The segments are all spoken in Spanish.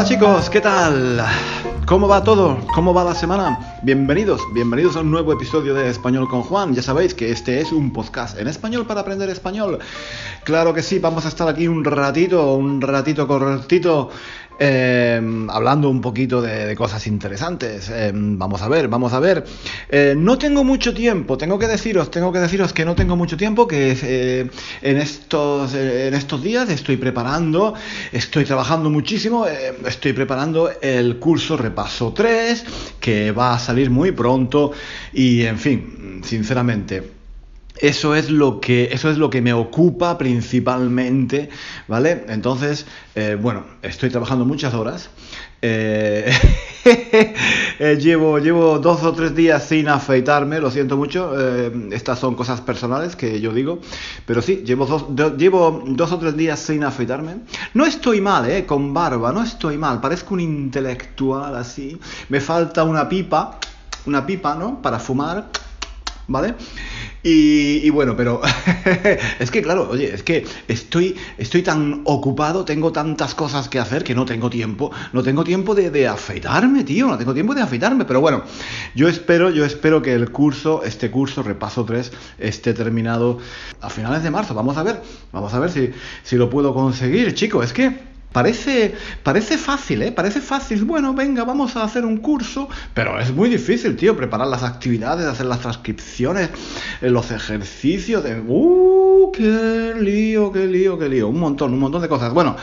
Hola chicos, ¿qué tal? ¿Cómo va todo? ¿Cómo va la semana? Bienvenidos, bienvenidos a un nuevo episodio de Español con Juan. Ya sabéis que este es un podcast en español para aprender español. Claro que sí, vamos a estar aquí un ratito, un ratito cortito Em, hablando un poquito de, cosas interesantes. Em, vamos a ver, vamos a ver. Eh, no tengo mucho tiempo, tengo que deciros, tengo que deciros que no tengo mucho tiempo, que eh, en, estos, eh, en estos días estoy preparando, estoy trabajando muchísimo, estoy preparando el curso Repaso 3, que va a salir muy pronto y, en fin, sinceramente eso es lo que, eso es lo que me ocupa principalmente, ¿vale? Entonces, eh, bueno, estoy trabajando muchas horas. Eh, eh, llevo, llevo dos o tres días sin afeitarme, lo siento mucho. estas son cosas personales que yo digo. Pero sí, llevo dos, llevo dos o tres días sin afeitarme. No estoy mal, ¿eh? Con barba, no estoy mal. Parezco un intelectual así. Me falta una pipa, una pipa, ¿no? Para fumar, ¿vale? Y, bueno, pero es que claro, oye, es que estoy, estoy tan ocupado, tengo tantas cosas que hacer que no tengo tiempo, no tengo tiempo de, afeitarme, tío, no tengo tiempo de afeitarme, pero bueno, yo espero, yo espero que el curso, este curso, repaso 3, esté terminado a finales de marzo, vamos a ver, vamos a ver si, si lo puedo conseguir, chico, es que... Parece, parece fácil, ¿eh? Parece fácil. Bueno, venga, vamos a hacer un curso, pero es muy difícil, tío, preparar las actividades, hacer las transcripciones, eh, los ejercicios. De... ¡Uh! ¡Qué lío, qué lío, qué lío! Un montón, un montón de cosas. Bueno,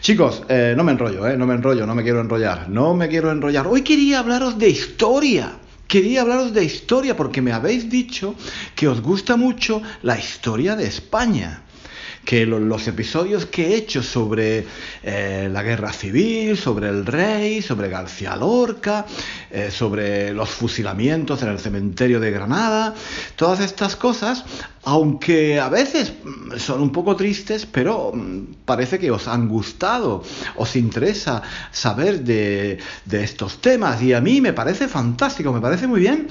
chicos, eh, no me enrollo, ¿eh? No me enrollo, no me quiero enrollar. No me quiero enrollar. Hoy quería hablaros de historia. Quería hablaros de historia porque me habéis dicho que os gusta mucho la historia de España que los episodios que he hecho sobre eh, la guerra civil, sobre el rey, sobre García Lorca, eh, sobre los fusilamientos en el cementerio de Granada, todas estas cosas, aunque a veces mm, son un poco tristes, pero mm, parece que os han gustado, os interesa saber de, de estos temas y a mí me parece fantástico, me parece muy bien.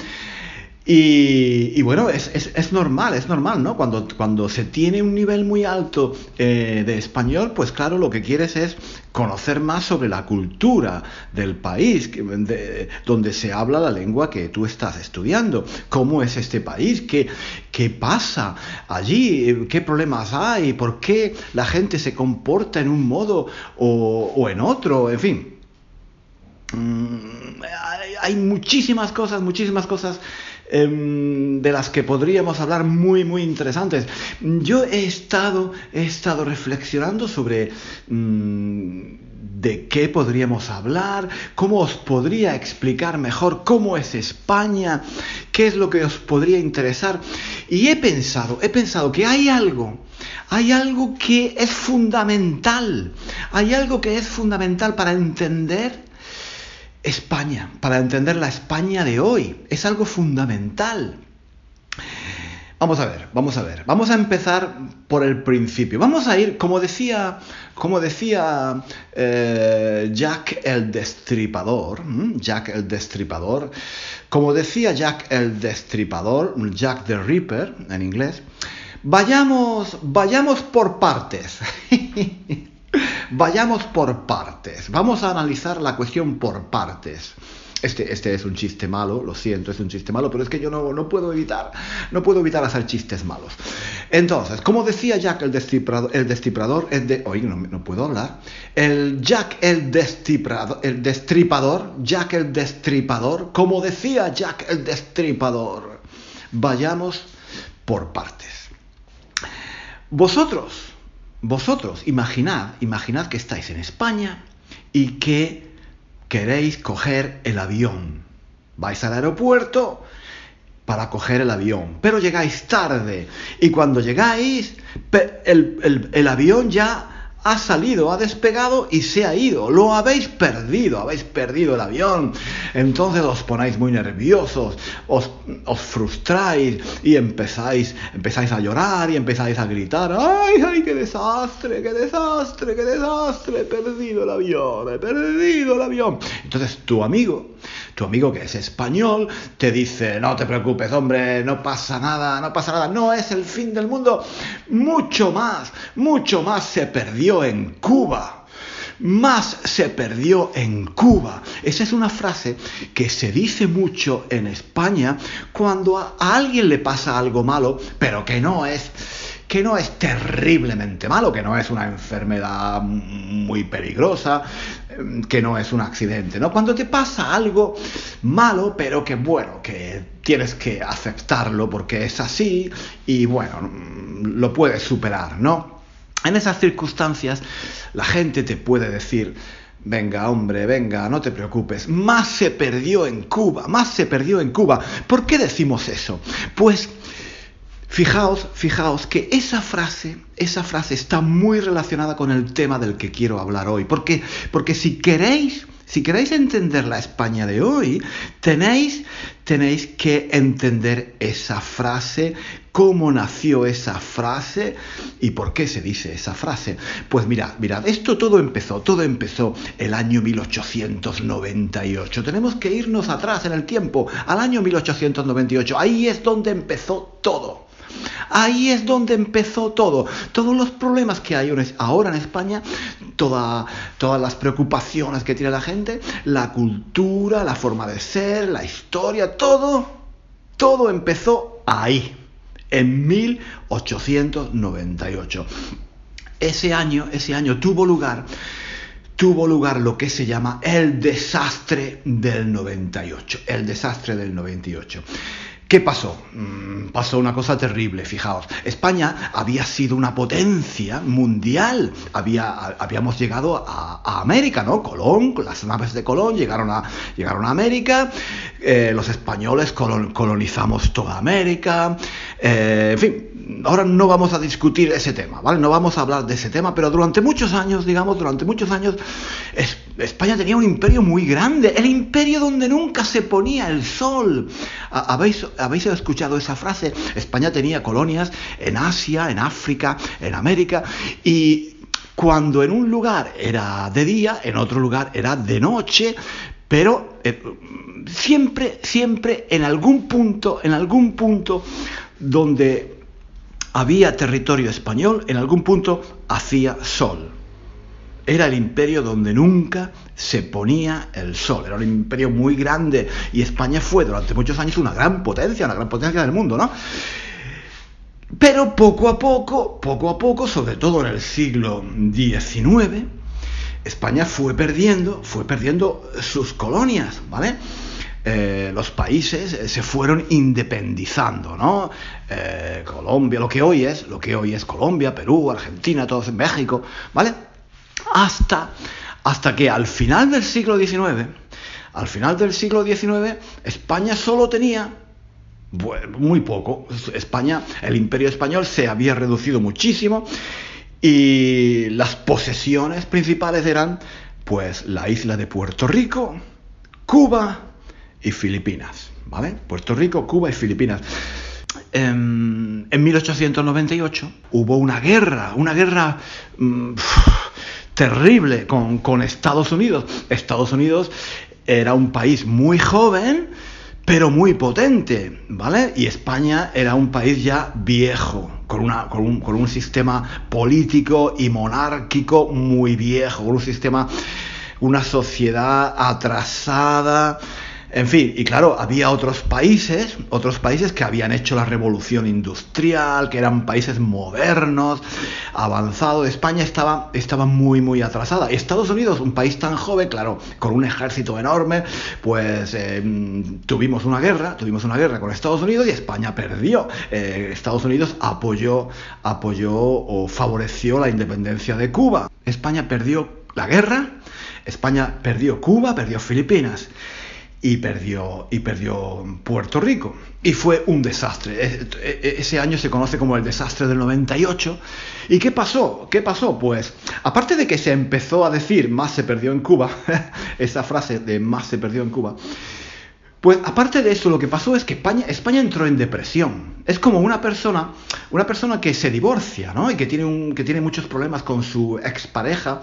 Y, bueno, es, es, normal, es normal, ¿no? Cuando, cuando se tiene un nivel muy alto eh, de español, pues claro, lo que quieres es conocer más sobre la cultura del país, donde se habla la lengua que tú estás estudiando, cómo es este país, qué, qué pasa allí, qué problemas hay, por qué la gente se comporta en un modo o, o en otro, en fin. Mm, hay muchísimas cosas, muchísimas cosas Em, de las que podríamos hablar muy muy interesantes. Yo he estado, he estado reflexionando sobre mm, de qué podríamos hablar, cómo os podría explicar mejor cómo es España, qué es lo que os podría interesar. Y he pensado, he pensado que hay algo, hay algo que es fundamental, hay algo que es fundamental para entender España, para entender la España de hoy. Es algo fundamental. Vamos a ver, vamos a ver. Vamos a empezar por el principio. Vamos a ir, como decía, como decía eh, Jack el Destripador, Jack el Destripador, como decía Jack el Destripador, Jack the Ripper en inglés, vayamos, vayamos por partes. Vayamos por partes. Vamos a analizar la cuestión por partes. Este, este es un chiste malo, lo siento, es un chiste malo, pero es que yo no, no puedo evitar, no puedo evitar hacer chistes malos. Entonces, como decía Jack el destripador, el destripador, el de, oye, no, no puedo hablar, el Jack el el destripador, Jack el destripador, como decía Jack el destripador, vayamos por partes. Vosotros, vosotros, imaginad, imaginad que estáis en España y que queréis coger el avión. Vais al aeropuerto para coger el avión, pero llegáis tarde y cuando llegáis el, el avión ya ha salido, ha despegado y se ha ido. Lo habéis perdido, habéis perdido el avión. Entonces os ponéis muy nerviosos, os, os frustráis y empezáis, empezáis a llorar y empezáis a gritar, ¡ay, ay, qué desastre, qué desastre, qué desastre! He perdido el avión, he perdido el avión. Entonces tu amigo, tu amigo que es español, te dice, no te preocupes, hombre, no pasa nada, no pasa nada, no es el fin del mundo. Mucho más, mucho más se perdió en Cuba. Más se perdió en Cuba. Esa es una frase que se dice mucho en España cuando a alguien le pasa algo malo, pero que no es que no es terriblemente malo, que no es una enfermedad muy peligrosa, que no es un accidente, ¿no? Cuando te pasa algo malo, pero que bueno, que tienes que aceptarlo porque es así y bueno, lo puedes superar, ¿no? En esas circunstancias, la gente te puede decir, Venga, hombre, venga, no te preocupes. Más se perdió en Cuba, más se perdió en Cuba. ¿Por qué decimos eso? Pues Fijaos, fijaos que esa frase, esa frase está muy relacionada con el tema del que quiero hablar hoy. Porque, porque si queréis, si queréis entender la España de hoy, tenéis, tenéis que entender esa frase, cómo nació esa frase y por qué se dice esa frase. Pues mirad, mirad, esto todo empezó, todo empezó el año 1898. Tenemos que irnos atrás en el tiempo, al año 1898. Ahí es donde empezó todo. Ahí es donde empezó todo. Todos los problemas que hay ahora en España, todas las preocupaciones que tiene la gente, la cultura, la forma de ser, la historia, todo, todo empezó ahí, en 1898. Ese año, ese año tuvo lugar tuvo lugar lo que se llama el desastre del 98, el desastre del 98. ¿Qué pasó? Mm, pasó una cosa terrible, fijaos. España había sido una potencia mundial. Había, habíamos llegado a, América, ¿no? Colón, las naves de Colón llegaron a, llegaron a América. Eh, los españoles colonizamos toda América. Eh, en fin, ahora no vamos a discutir ese tema, ¿vale? No vamos a hablar de ese tema, pero durante muchos años, digamos, durante muchos años, España tenía un imperio muy grande, el imperio donde nunca se ponía el sol. ¿Habéis, ¿Habéis escuchado esa frase? España tenía colonias en Asia, en África, en América, y cuando en un lugar era de día, en otro lugar era de noche, pero eh, siempre, siempre en algún punto, en algún punto donde había territorio español, en algún punto hacía sol. Era el imperio donde nunca se ponía el sol. Era un imperio muy grande y España fue durante muchos años una gran potencia, una gran potencia del mundo, ¿no? Pero poco a poco, poco a poco, sobre todo en el siglo XIX, España fue perdiendo, fue perdiendo sus colonias, ¿vale? Eh, los países eh, se fueron independizando, ¿no? Eh, Colombia, lo que hoy es, lo que hoy es Colombia, Perú, Argentina, todos en México, ¿vale? Hasta, hasta que al final del siglo XIX, al final del siglo XIX, España solo tenía muy poco. España, el imperio español se había reducido muchísimo y las posesiones principales eran pues la isla de Puerto Rico, Cuba, y Filipinas, ¿vale? Puerto Rico, Cuba y Filipinas. En, en 1898 hubo una guerra, una guerra mm, terrible con, con Estados Unidos. Estados Unidos era un país muy joven, pero muy potente, ¿vale? Y España era un país ya viejo, con, una, con, un, con, un, sistema político y monárquico muy viejo, con un sistema, una sociedad atrasada, En fin, y claro, había otros países, otros países que habían hecho la revolución industrial, que eran países modernos, avanzados. España estaba, estaba muy, muy atrasada. Estados Unidos, un país tan joven, claro, con un ejército enorme, pues eh, tuvimos una guerra, tuvimos una guerra con Estados Unidos y España perdió. Eh, Estados Unidos apoyó, apoyó o favoreció la independencia de Cuba. España perdió la guerra, España perdió Cuba, perdió Filipinas y perdió, y perdió Puerto Rico. Y fue un desastre. E, e, ese año se conoce como el desastre del 98. ¿Y qué pasó? ¿Qué pasó? Pues, aparte de que se empezó a decir más se perdió en Cuba, esa frase de más se perdió en Cuba, pues aparte de eso, lo que pasó es que España, España entró en depresión. Es como una persona, una persona que se divorcia, ¿no? Y que tiene, un, que tiene muchos problemas con su expareja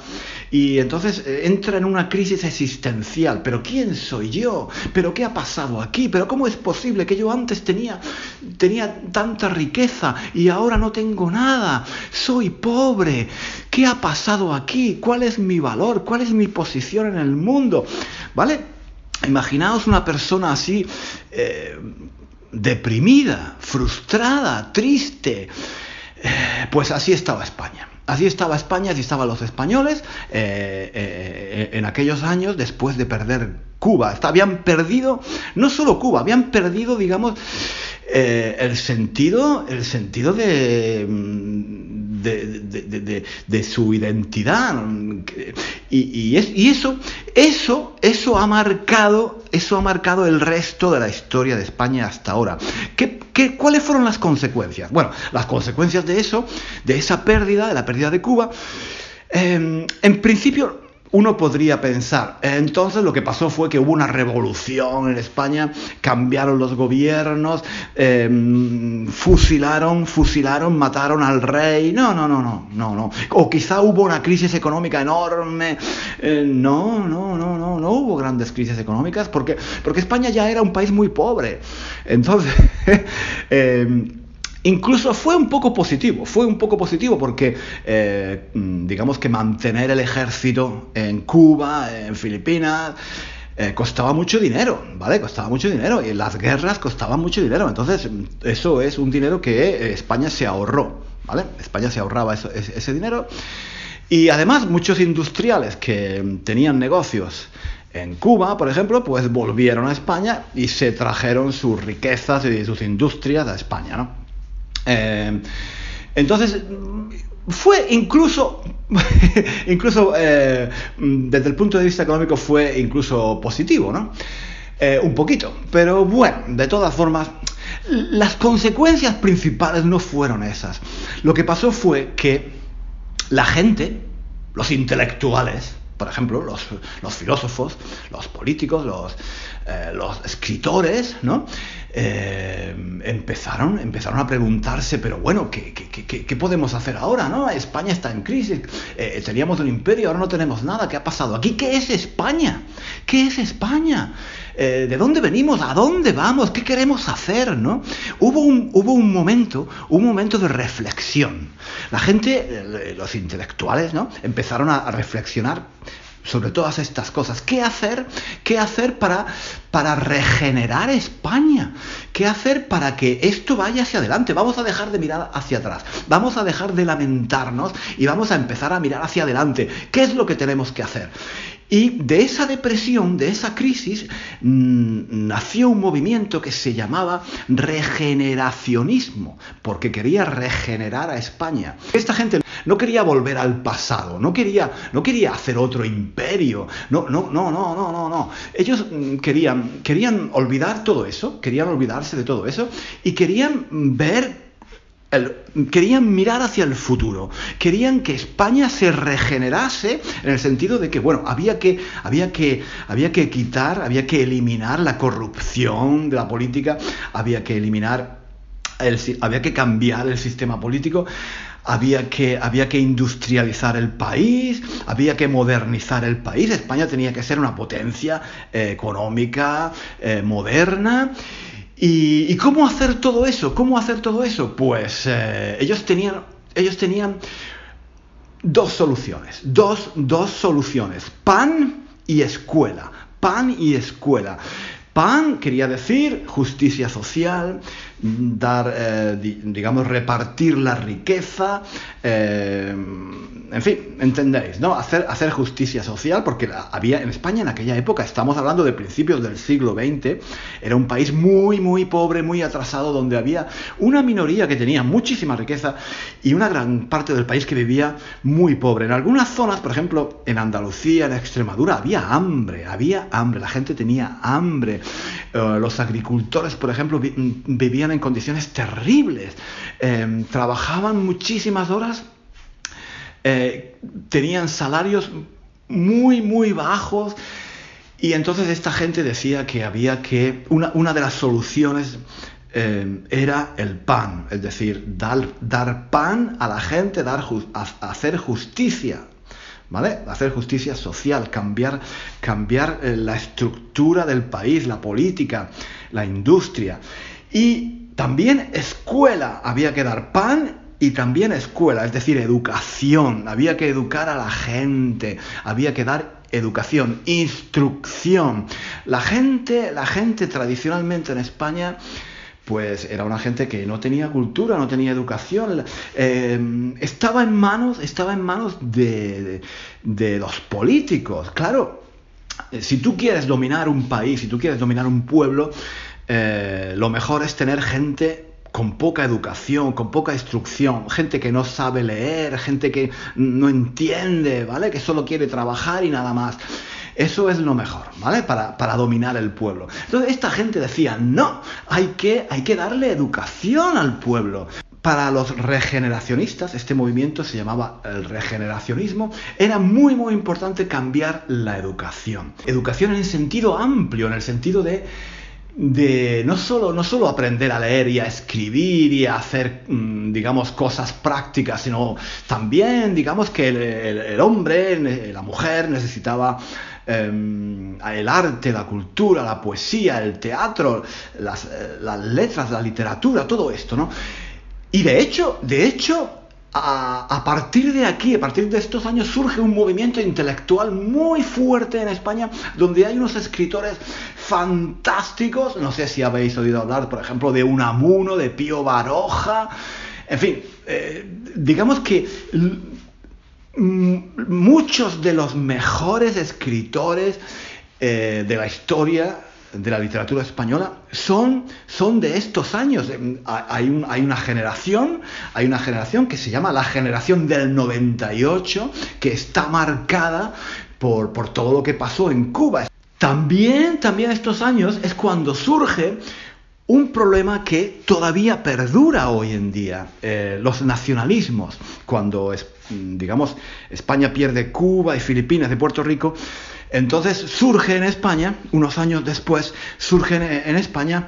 y entonces eh, entra en una crisis existencial. ¿Pero quién soy yo? ¿Pero qué ha pasado aquí? ¿Pero cómo es posible que yo antes tenía, tenía tanta riqueza y ahora no tengo nada? Soy pobre. ¿Qué ha pasado aquí? ¿Cuál es mi valor? ¿Cuál es mi posición en el mundo? ¿Vale? Imaginaos una persona así, eh, deprimida, frustrada, triste. Eh, pues así estaba España. Así estaba España, así estaban los españoles eh, en aquellos años después de perder Cuba. Habían perdido, no solo Cuba, habían perdido, digamos, el sentido, el sentido de de, su identidad. Y, eso, eso, eso ha marcado, eso ha marcado el resto de la historia de España hasta ahora. ¿Qué, qué, cuáles fueron las consecuencias? Bueno, las consecuencias de eso, de esa pérdida, de la pérdida de Cuba, eh, en principio uno podría pensar, entonces lo que pasó fue que hubo una revolución en España, cambiaron los gobiernos, em, fusilaron, fusilaron, mataron al rey. No, no, no, no, no, no. O quizá hubo una crisis económica enorme. Eh, no, no, no, no, no hubo grandes crisis económicas porque, porque España ya era un país muy pobre. Entonces, em, Incluso fue un poco positivo, fue un poco positivo porque, eh, digamos que mantener el ejército en Cuba, en Filipinas, eh, costaba mucho dinero, ¿vale? Costaba mucho dinero y las guerras costaban mucho dinero. Entonces, eso es un dinero que España se ahorró, ¿vale? España se ahorraba ese dinero. Y además, muchos industriales que tenían negocios en Cuba, por ejemplo, pues volvieron a España y se trajeron sus riquezas y sus industrias a España, ¿no? Eh, entonces, fue incluso, incluso eh, desde el punto de vista económico fue incluso positivo, ¿no? Eh, un poquito, pero bueno, de todas formas, las consecuencias principales no fueron esas. Lo que pasó fue que la gente, los intelectuales, por ejemplo, los, los filósofos, los políticos, los, los escritores, ¿no? Eh, empezaron, empezaron a preguntarse, pero bueno, ¿qué, qué, podemos hacer ahora? ¿no? España está en crisis, eh, teníamos un imperio, ahora no tenemos nada, ¿qué ha pasado aquí? ¿Qué es España? ¿Qué es España? Eh, ¿De dónde venimos? ¿A dónde vamos? ¿Qué queremos hacer? ¿no? Hubo, un, hubo un momento, un momento de reflexión. La gente, los intelectuales, ¿no? empezaron a reflexionar sobre todas estas cosas. ¿Qué hacer? ¿Qué hacer para, para regenerar España? ¿Qué hacer para que esto vaya hacia adelante? Vamos a dejar de mirar hacia atrás. Vamos a dejar de lamentarnos y vamos a empezar a mirar hacia adelante. ¿Qué es lo que tenemos que hacer? Y de esa depresión, de esa crisis, mm, nació un movimiento que se llamaba regeneracionismo, porque quería regenerar a España. Esta gente no quería volver al pasado, no quería, no quería hacer otro imperio, no, no, no, no, no, no, no. Ellos mm, querían, querían olvidar todo eso, querían olvidarse de todo eso y querían ver querían mirar hacia el futuro, querían que España se regenerase en el sentido de que, bueno, había que, había que, había que quitar, había que eliminar la corrupción de la política, había que eliminar, el, había que cambiar el sistema político, había que, había que industrializar el país, había que modernizar el país, España tenía que ser una potencia eh, económica eh, moderna ¿Y, cómo hacer todo eso? ¿Cómo hacer todo eso? Pues eh, ellos, tenían, ellos tenían dos soluciones, dos, dos soluciones, pan y escuela, pan y escuela. PAN quería decir justicia social, dar, eh, digamos, repartir la riqueza, eh, en fin, entendéis, ¿no? Hacer, hacer justicia social, porque había en España en aquella época, estamos hablando de principios del siglo XX, era un país muy, muy pobre, muy atrasado, donde había una minoría que tenía muchísima riqueza y una gran parte del país que vivía muy pobre. En algunas zonas, por ejemplo, en Andalucía, en Extremadura, había hambre, había hambre, la gente tenía hambre. Eh, los agricultores, por ejemplo, vivían en condiciones terribles, em, trabajaban muchísimas horas, eh, tenían salarios muy, muy bajos. Y entonces esta gente decía que había que, una, de las soluciones em, era el pan, es decir, dar, dar pan a la gente, dar, hacer justicia ¿vale? Hacer justicia social, cambiar, cambiar eh, la estructura del país, la política, la industria. Y también escuela, había que dar pan y también escuela, es decir, educación, había que educar a la gente, había que dar educación, instrucción. La gente, la gente tradicionalmente en España pues era una gente que no tenía cultura, no tenía educación, eh, estaba en manos, estaba en manos de, de los políticos. Claro, si tú quieres dominar un país, si tú quieres dominar un pueblo, eh, lo mejor es tener gente con poca educación, con poca instrucción, gente que no sabe leer, gente que no entiende, ¿vale? Que solo quiere trabajar y nada más. Eso es lo mejor, ¿vale? Para, dominar el pueblo. Entonces esta gente decía, no, hay que, hay que darle educación al pueblo. Para los regeneracionistas, este movimiento se llamaba el regeneracionismo, era muy muy importante cambiar la educación. Educación en el sentido amplio, en el sentido de de no solo, no solo aprender a leer y a escribir y a hacer, mm, digamos, cosas prácticas, sino también, digamos, que el, hombre, la mujer necesitaba em, el arte, la cultura, la poesía, el teatro, las, eh, las letras, la literatura, todo esto, ¿no? Y de hecho, de hecho, a, partir de aquí, a partir de estos años, surge un movimiento intelectual muy fuerte en España, donde hay unos escritores fantásticos, no sé si habéis oído hablar, por ejemplo, de Unamuno, de Pío Baroja, en fin, eh, digamos que muchos de los mejores escritores eh, de la historia de la literatura española son, son de estos años. Em, hay, hay, una generación, hay una generación que se llama la generación del 98, que está marcada por, por todo lo que pasó en Cuba. También, también estos años es cuando surge un problema que todavía perdura hoy en día, eh, los nacionalismos. Cuando, digamos, España pierde Cuba y Filipinas de Puerto Rico, entonces surge en España, unos años después, surge en España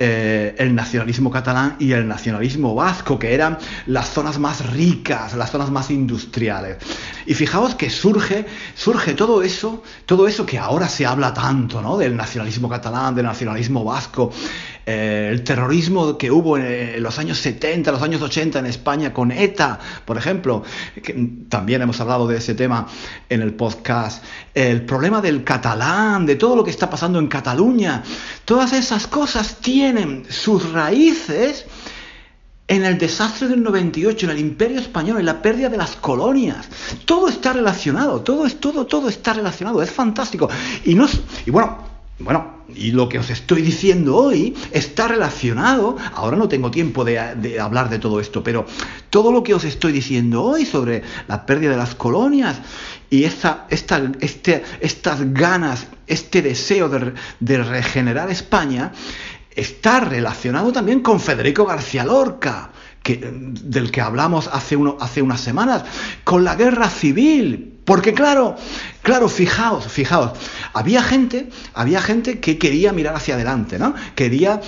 eh, el nacionalismo catalán y el nacionalismo vasco, que eran las zonas más ricas, las zonas más industriales. Y fijaos que surge, surge todo eso, todo eso que ahora se habla tanto, ¿no? Del nacionalismo catalán, del nacionalismo vasco, eh, el terrorismo que hubo en, los años 70, los años 80 en España con ETA, por ejemplo, también hemos hablado de ese tema en el podcast, el problema del catalán, de todo lo que está pasando en Cataluña, todas esas cosas tienen sus raíces en el desastre del 98, en el imperio español, en la pérdida de las colonias. Todo está relacionado, todo es todo, todo está relacionado, es fantástico. Y bueno, bueno, y lo que os estoy diciendo hoy está relacionado, ahora no tengo tiempo de, hablar de todo esto, pero todo lo que os estoy diciendo hoy sobre la pérdida de las colonias y esta, esta, este, estas ganas, este deseo de, de regenerar España, está relacionado también con Federico García Lorca, que, del que hablamos hace, uno, hace unas semanas, con la guerra civil, porque claro, claro, fijaos, fijaos, había gente, había gente que quería mirar hacia adelante, ¿no? Quería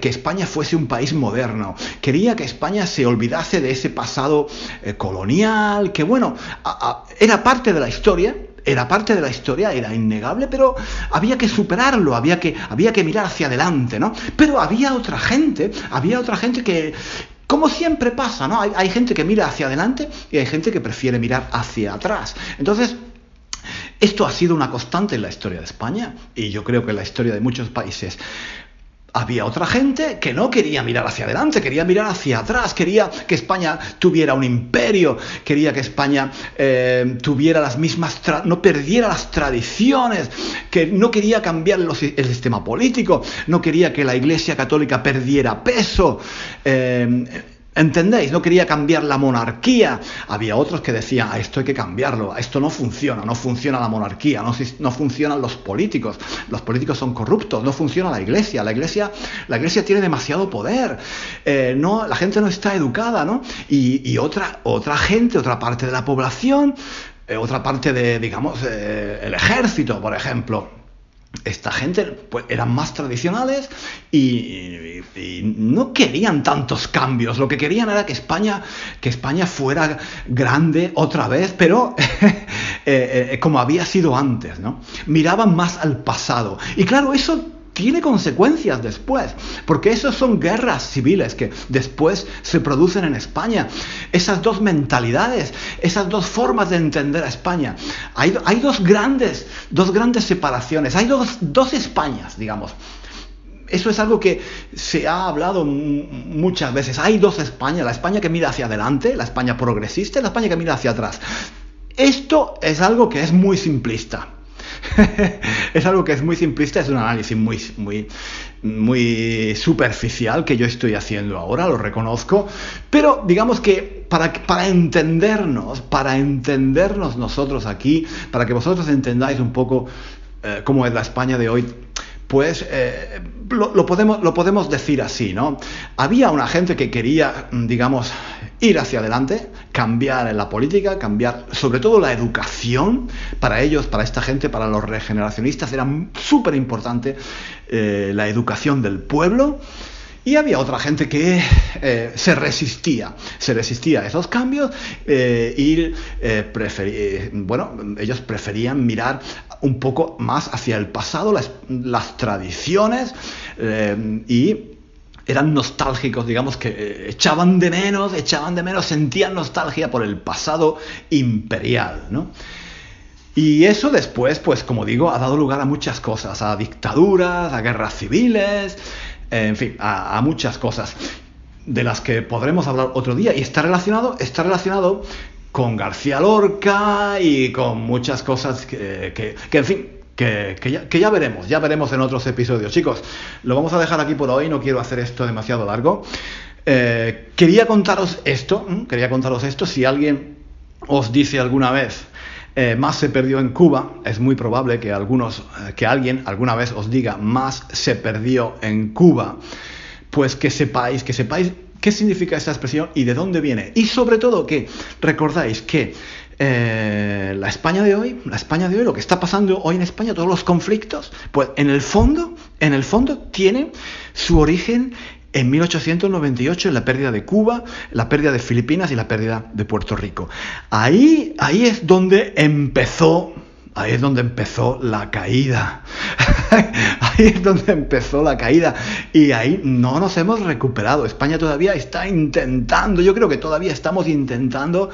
que España fuese un país moderno, quería que España se olvidase de ese pasado eh, colonial, que bueno, era parte de la historia, era parte de la historia, era innegable, pero había que superarlo, había que, había que mirar hacia adelante, ¿no? Pero había otra gente, había otra gente que, como siempre pasa, ¿no? Hay, gente que mira hacia adelante y hay gente que prefiere mirar hacia atrás. Entonces, Esto ha sido una constante en la historia de España y yo creo que en la historia de muchos países había otra gente que no quería mirar hacia adelante, quería mirar hacia atrás, quería que España tuviera un imperio, quería que España eh, tuviera las mismas, no perdiera las tradiciones, que no quería cambiar el sistema político, no quería que la Iglesia Católica perdiera peso. Eh, ¿Entendéis? No quería cambiar la monarquía. Había otros que decían, a esto hay que cambiarlo, esto no funciona, no funciona la monarquía, no, no, funcionan los políticos, los políticos son corruptos, no funciona la iglesia, la iglesia, la iglesia tiene demasiado poder, eh, no, la gente no está educada, ¿no? Y, otra, otra gente, otra parte de la población, eh, otra parte de, digamos, eh, el ejército, por ejemplo, esta gente pues, eran más tradicionales y, no querían tantos cambios. Lo que querían era que España, que España fuera grande otra vez, pero eh, eh, como había sido antes. ¿no? Miraban más al pasado. Y claro, eso tiene consecuencias después, porque esas son guerras civiles que después se producen en España. Esas dos mentalidades, esas dos formas de entender a España. Hay, dos, grandes, dos grandes separaciones, hay dos, dos Españas, digamos. Eso es algo que se ha hablado muchas veces. Hay dos Españas, la España que mira hacia adelante, la España progresista y la España que mira hacia atrás. Esto es algo que es muy simplista. es algo que es muy simplista, es un análisis muy, muy, muy superficial que yo estoy haciendo ahora, lo reconozco, pero digamos que para, para entendernos, para entendernos nosotros aquí, para que vosotros entendáis un poco eh, cómo es la España de hoy, pues eh, lo, podemos, lo podemos decir así, ¿no? Había una gente que quería, digamos, ir hacia adelante, cambiar en la política, cambiar sobre todo la educación. Para ellos, para esta gente, para los regeneracionistas, era súper importante eh, la educación del pueblo. Y había otra gente que eh, se resistía, se resistía a esos cambios eh, y bueno, ellos preferían mirar un poco más hacia el pasado, las, las tradiciones y eran nostálgicos, digamos que eh, echaban de menos, echaban de menos, sentían nostalgia por el pasado imperial, ¿no? Y eso después, pues como digo, ha dado lugar a muchas cosas, a dictaduras, a guerras civiles, en fin, a, muchas cosas de las que podremos hablar otro día. Y está relacionado, está relacionado con García Lorca y con muchas cosas que, que en fin, que, ya, veremos, ya veremos en otros episodios. Chicos, lo vamos a dejar aquí por hoy, no quiero hacer esto demasiado largo. Eh, quería contaros esto, quería contaros esto, si alguien os dice alguna vez, eh, más se perdió en Cuba, es muy probable que, algunos, eh, que alguien alguna vez os diga, más se perdió en Cuba, pues que sepáis, que sepáis qué significa esta expresión y de dónde viene. Y sobre todo que recordáis que eh, la España de hoy, la España de hoy, lo que está pasando hoy en España, todos los conflictos, pues en el fondo, en el fondo tiene su origen en 1898 en la pérdida de Cuba, la pérdida de Filipinas y la pérdida de Puerto Rico. Ahí, ahí es donde empezó Ahí es donde empezó la caída. ahí es donde empezó la caída. Y ahí no nos hemos recuperado. España todavía está intentando, yo creo que todavía estamos intentando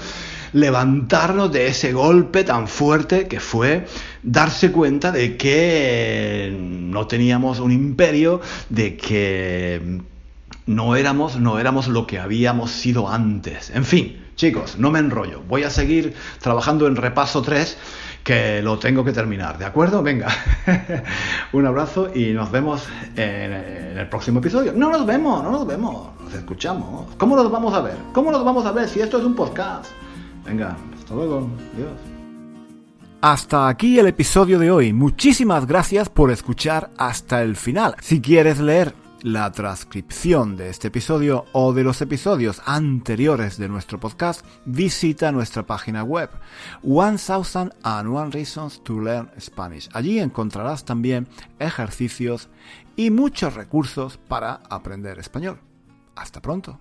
levantarnos de ese golpe tan fuerte que fue darse cuenta de que no teníamos un imperio, de que no éramos, no éramos lo que habíamos sido antes. En fin, chicos, no me enrollo. Voy a seguir trabajando en repaso 3 que lo tengo que terminar, ¿de acuerdo? Venga, un abrazo y nos vemos en, el próximo episodio. No nos vemos, no nos vemos, nos escuchamos. ¿Cómo nos vamos a ver? ¿Cómo nos vamos a ver si esto es un podcast? Venga, hasta luego. Adiós. Hasta aquí el episodio de hoy. Muchísimas gracias por escuchar hasta el final. Si quieres leer la transcripción de este episodio o de los episodios anteriores de nuestro podcast, visita nuestra página web One Thousand and One Reasons to Learn Spanish. Allí encontrarás también ejercicios y muchos recursos para aprender español. Hasta pronto.